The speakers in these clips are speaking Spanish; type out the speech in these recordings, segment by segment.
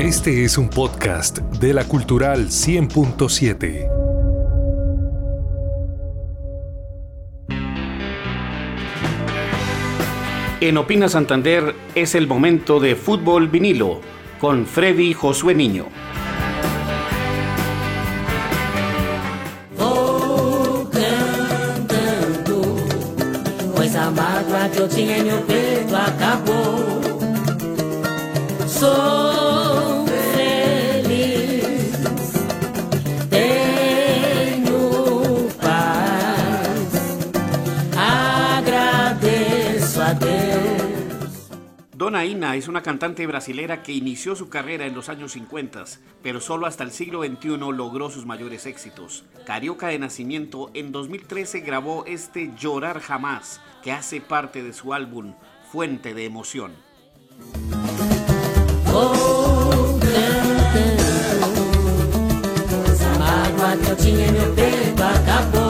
Este es un podcast de la Cultural 100.7. En Opina Santander es el momento de fútbol vinilo con Freddy Josué Niño. Vou cantando, pois a mágoa que eu tinha em meu peito acabou. Sou Dona Ina es una cantante brasilera que inició su carrera en los años 50, pero solo hasta el siglo XXI logró sus mayores éxitos. Carioca de nacimiento, en 2013 grabó este Llorar Jamás, que hace parte de su álbum Fuente de Emoción. Em.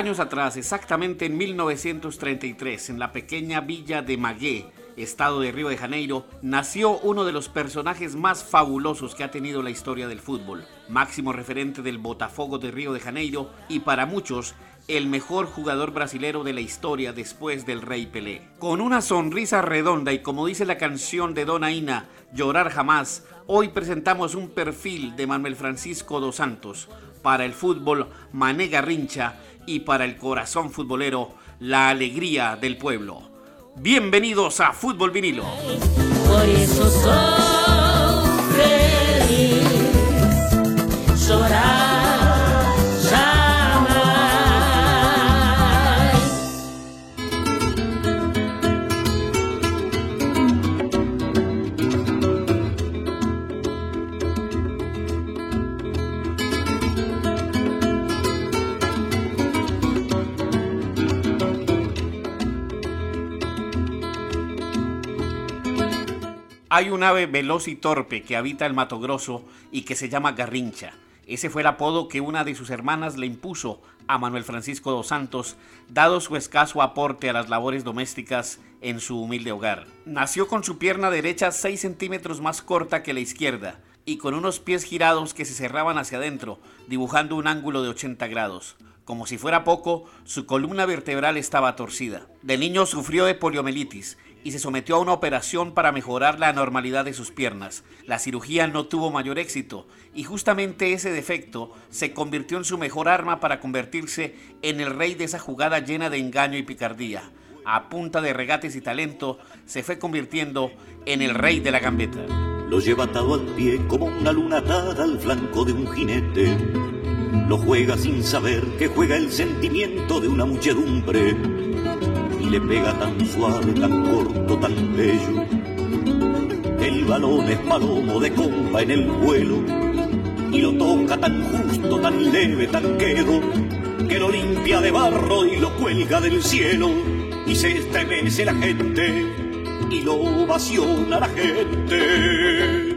Años atrás, exactamente en 1933, en la pequeña villa de Magué, estado de Río de Janeiro, nació uno de los personajes más fabulosos que ha tenido la historia del fútbol, máximo referente del Botafogo de Río de Janeiro y para muchos el mejor jugador brasilero de la historia después del Rey Pelé. Con una sonrisa redonda y como dice la canción de Dona Ina, Llorar jamás, hoy presentamos un perfil de Manuel Francisco dos Santos, para el fútbol Mané Garrincha y para el corazón futbolero la alegría del pueblo. Bienvenidos a Fútbol Vinilo. Por isso sou Hay un ave veloz y torpe que habita el Mato Grosso y que se llama Garrincha. Ese fue el apodo que una de sus hermanas le impuso a Manuel Francisco dos Santos, dado su escaso aporte a las labores domésticas en su humilde hogar. Nació con su pierna derecha 6 centímetros más corta que la izquierda y con unos pies girados que se cerraban hacia adentro, dibujando un ángulo de 80 grados. Como si fuera poco, su columna vertebral estaba torcida. De niño sufrió de poliomielitis y se sometió a una operación para mejorar la normalidad de sus piernas. La cirugía no tuvo mayor éxito y justamente ese defecto se convirtió en su mejor arma para convertirse en el rey de esa jugada llena de engaño y picardía. A punta de regates y talento, se fue convirtiendo en el rey de la gambeta. Lo lleva atado al pie como una luna atada al flanco de un jinete. Lo juega sin saber que juega el sentimiento de una muchedumbre. Le pega tan suave, tan corto, tan bello. El balón es palomo de compa en el vuelo. Y lo toca tan justo, tan leve, tan quedo. Que lo limpia de barro y lo cuelga del cielo. Y se estremece la gente. Y lo ovaciona la gente.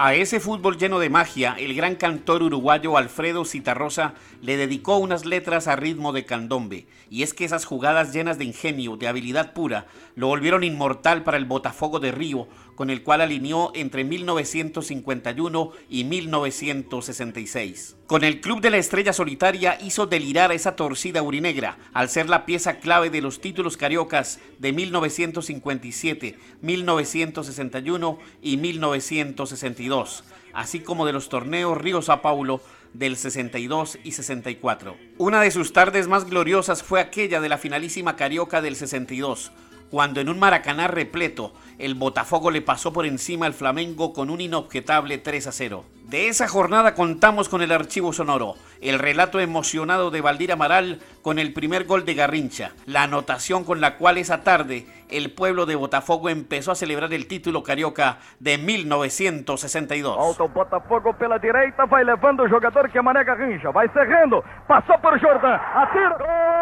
A ese fútbol lleno de magia, el gran cantor uruguayo Alfredo Citarrosa le dedicó unas letras a ritmo de candombe, y es que esas jugadas llenas de ingenio, de habilidad pura, lo volvieron inmortal para el Botafogo de Río, con el cual alineó entre 1951 y 1966. Con el Club de la Estrella Solitaria hizo delirar esa torcida urinegra, al ser la pieza clave de los títulos cariocas de 1957, 1961 y 1962, así como de los torneos Río Sao Paulo del 62 y 64. Una de sus tardes más gloriosas fue aquella de la finalísima carioca del 62, cuando en un Maracaná repleto, el Botafogo le pasó por encima al Flamengo con un inobjetable 3 a 0. De esa jornada contamos con el archivo sonoro, el relato emocionado de Valdir Amaral con el primer gol de Garrincha, la anotación con la cual esa tarde el pueblo de Botafogo empezó a celebrar el título carioca de 1962. Volta o Botafogo pela direita, vai levando o jogador que é Mané Garrincha, vai cerrando, passou por Jordan, atira, gol!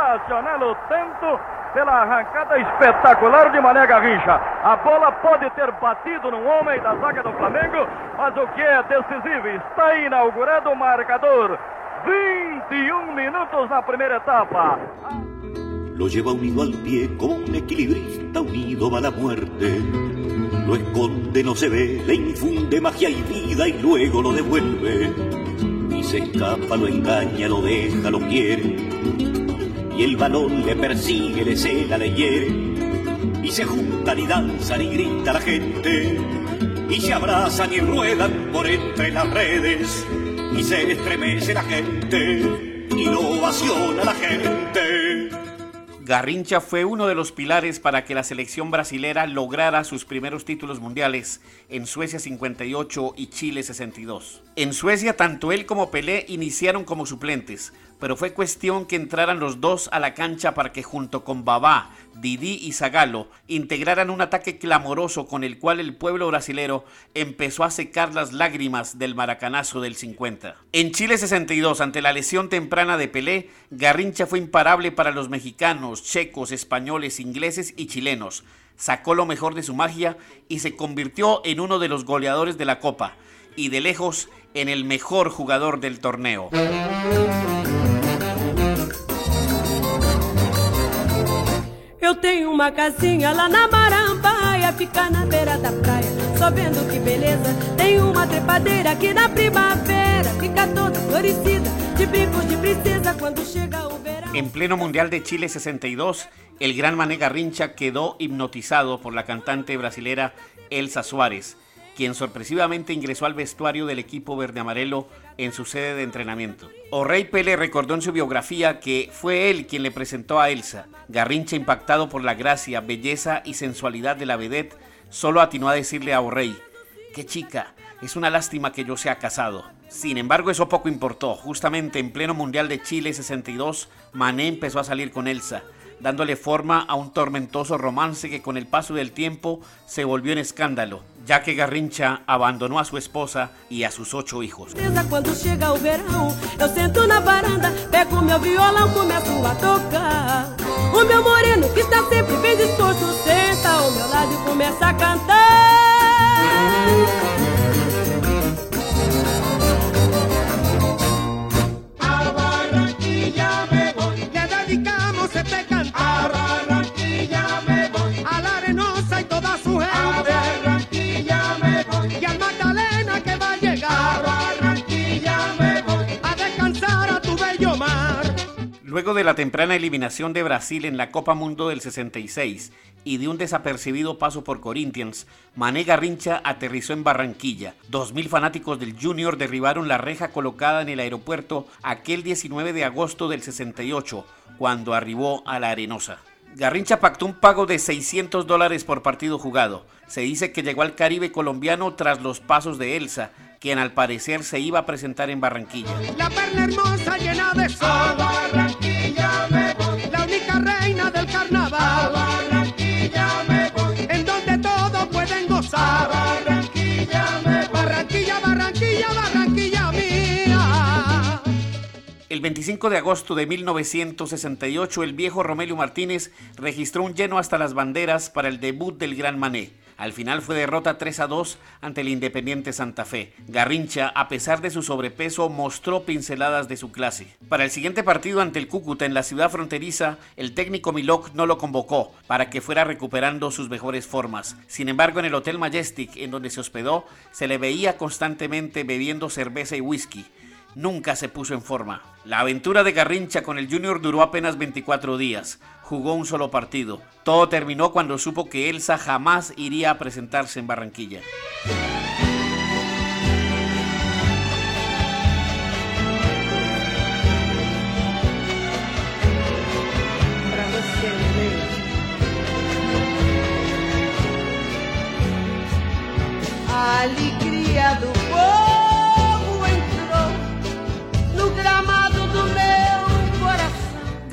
Sensacional o tento pela arrancada espetacular de Mané Garrincha. A bola pode ter batido num homem da zaga do Flamengo, mas o que é decisivo está inaugurado o marcador. 21 minutos na primeira etapa. Lo lleva unido al pie como un equilibrista unido a la muerte. Lo esconde, no se ve, le infunde magia y vida y luego lo devuelve. Y se escapa, lo engaña, lo deja, lo quiere. Y el balón le persigue, le cela, le hiere. Y se juntan y danzan y grita la gente. Y se abrazan y ruedan por entre las redes. Y se estremece la gente. Y lo ovaciona la gente. Garrincha fue uno de los pilares para que la selección brasilera lograra sus primeros títulos mundiales en Suecia 58 y Chile 62. En Suecia tanto él como Pelé iniciaron como suplentes, pero fue cuestión que entraran los dos a la cancha para que junto con Babá, Didi y Zagalo integraran un ataque clamoroso con el cual el pueblo brasilero empezó a secar las lágrimas del maracanazo del 50. En Chile 62, ante la lesión temprana de Pelé, Garrincha fue imparable para los mexicanos, checos, españoles, ingleses y chilenos. Sacó lo mejor de su magia y se convirtió en uno de los goleadores de la Copa y de lejos en el mejor jugador del torneo. Eu tenho uma casinha lá na Marambaia, fica na beira da praia, só vendo que beleza. Tem uma trepadeira aqui na primavera, fica toda florescida, de brincos de princesa quando chega o verão. En pleno Mundial de Chile 62, el gran Mané Garrincha quedó hipnotizado por la cantante brasilera Elsa Suárez, quien sorpresivamente ingresó al vestuario del equipo verde amarelo en su sede de entrenamiento. O'Reilly Pele recordó en su biografía que fue él quien le presentó a Elsa. Garrincha, impactado por la gracia, belleza y sensualidad de la vedette, solo atinó a decirle a O'Reilly, qué chica, es una lástima que yo sea casado. Sin embargo, eso poco importó. Justamente en pleno Mundial de Chile 62, Mané empezó a salir con Elsa dándole forma a un tormentoso romance que con el paso del tiempo se volvió en escándalo, ya que Garrincha abandonó a su esposa y a sus ocho hijos. Quando chega o verão, eu sento na varanda, pego meu violão, começo a tocar. O meu moreno que está sempre bem disposto, senta ao meu lado e começa a cantar. Luego de la temprana eliminación de Brasil en la Copa Mundo del 66 y de un desapercibido paso por Corinthians, Mané Garrincha aterrizó en Barranquilla. Dos mil fanáticos del Junior derribaron la reja colocada en el aeropuerto aquel 19 de agosto del 68, cuando arribó a la Arenosa. Garrincha pactó un pago de 600 dólares por partido jugado. Se dice que llegó al Caribe colombiano tras los pasos de Elsa, quien al parecer se iba a presentar en Barranquilla. La hermosa de. Barranquilla El 25 de agosto de 1968, el viejo Romelio Martínez registró un lleno hasta las banderas para el debut del Gran Mané. Al final fue derrota 3 a 2 ante el Independiente Santa Fe. Garrincha, a pesar de su sobrepeso, mostró pinceladas de su clase. Para el siguiente partido ante el Cúcuta en la ciudad fronteriza, el técnico Milok no lo convocó para que fuera recuperando sus mejores formas. Sin embargo, en el Hotel Majestic, en donde se hospedó, se le veía constantemente bebiendo cerveza y whisky nunca se puso en forma. La aventura de Garrincha con el Junior duró apenas 24 días jugó un solo partido. Todo terminó cuando supo que Elsa jamás iría a presentarse en Barranquilla.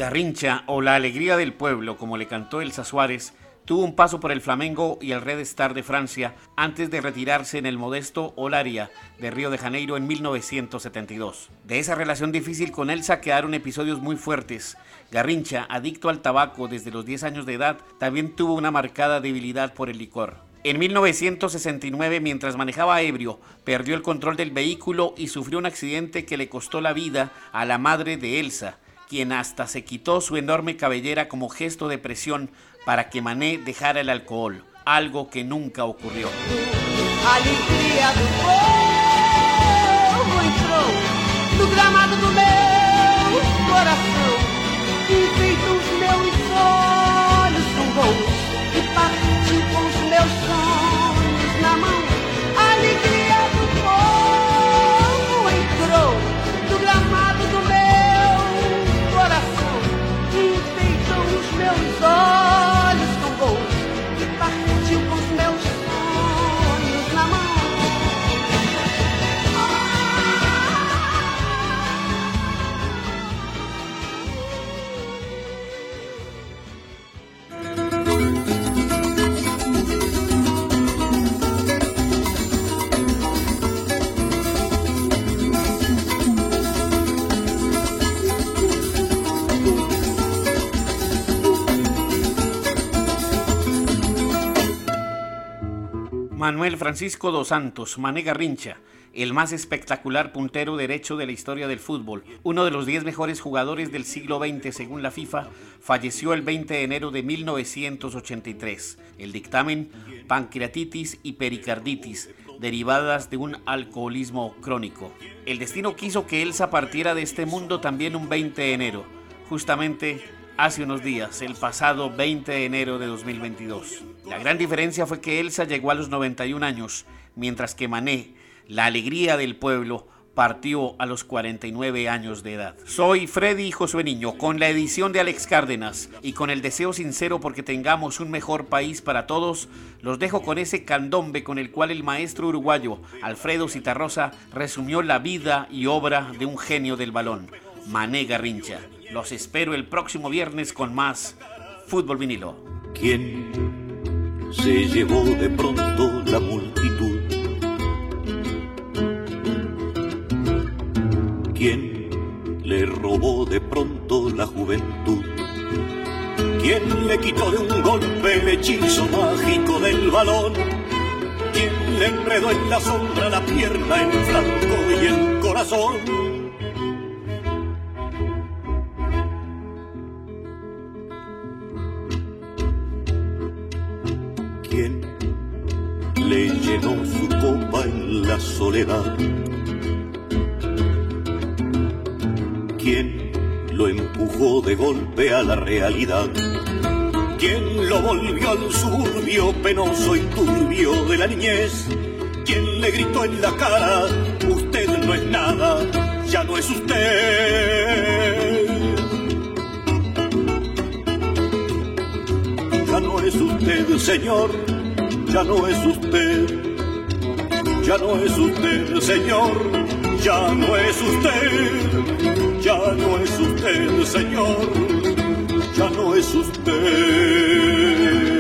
Garrincha o La Alegría del Pueblo, como le cantó Elsa Suárez, Tuvo un paso por el Flamengo y el Red Star de Francia antes de retirarse en el modesto Olaria de Río de Janeiro en 1972. De esa relación difícil con Elsa quedaron episodios muy fuertes. Garrincha, adicto al tabaco desde los 10 años de edad, también tuvo una marcada debilidad por el licor. En 1969, mientras manejaba ebrio, perdió el control del vehículo y sufrió un accidente que le costó la vida a la madre de Elsa, quien hasta se quitó su enorme cabellera como gesto de presión para que Mané dejara el alcohol, algo que nunca ocurrió. Alegria do povo entrou no gramado do meu coração. Enfeita os meus olhos com gols e partiu com os meus sonhos Manuel Francisco dos Santos, Mané Garrincha, el más espectacular puntero derecho de la historia del fútbol, uno de los 10 mejores jugadores del siglo XX según la FIFA, falleció el 20 de enero de 1983. El dictamen, pancreatitis y pericarditis, derivadas de un alcoholismo crónico. El destino quiso que Elsa partiera de este mundo también un 20 de enero, justamente hace unos días, el pasado 20 de enero de 2022. La gran diferencia fue que Elsa llegó a los 91 años, mientras que Mané, la alegría del pueblo, partió a los 49 años de edad. Soy Freddy Josué Niño, con la edición de Alex Cárdenas y con el deseo sincero porque tengamos un mejor país para todos, los dejo con ese candombe con el cual el maestro uruguayo Alfredo Citarrosa resumió la vida y obra de un genio del balón, Mané Garrincha. Los espero el próximo viernes con más Fútbol Vinilo. ¿Quién se llevó de pronto la multitud? ¿Quién le robó de pronto la juventud? ¿Quién le quitó de un golpe el hechizo mágico del balón? ¿Quién le enredó en la sombra la pierna, el flanco y el corazón? Le llenó su copa en la soledad? ¿Quién lo empujó de golpe a la realidad? ¿Quién lo volvió al suburbio penoso y turbio de la niñez? ¿Quién le gritó en la cara, usted no es nada, ya no es usted? Ya no es usted, señor, ya no es usted. Ya no es usted, señor, ya no es usted. Ya no es usted, señor, ya no es usted.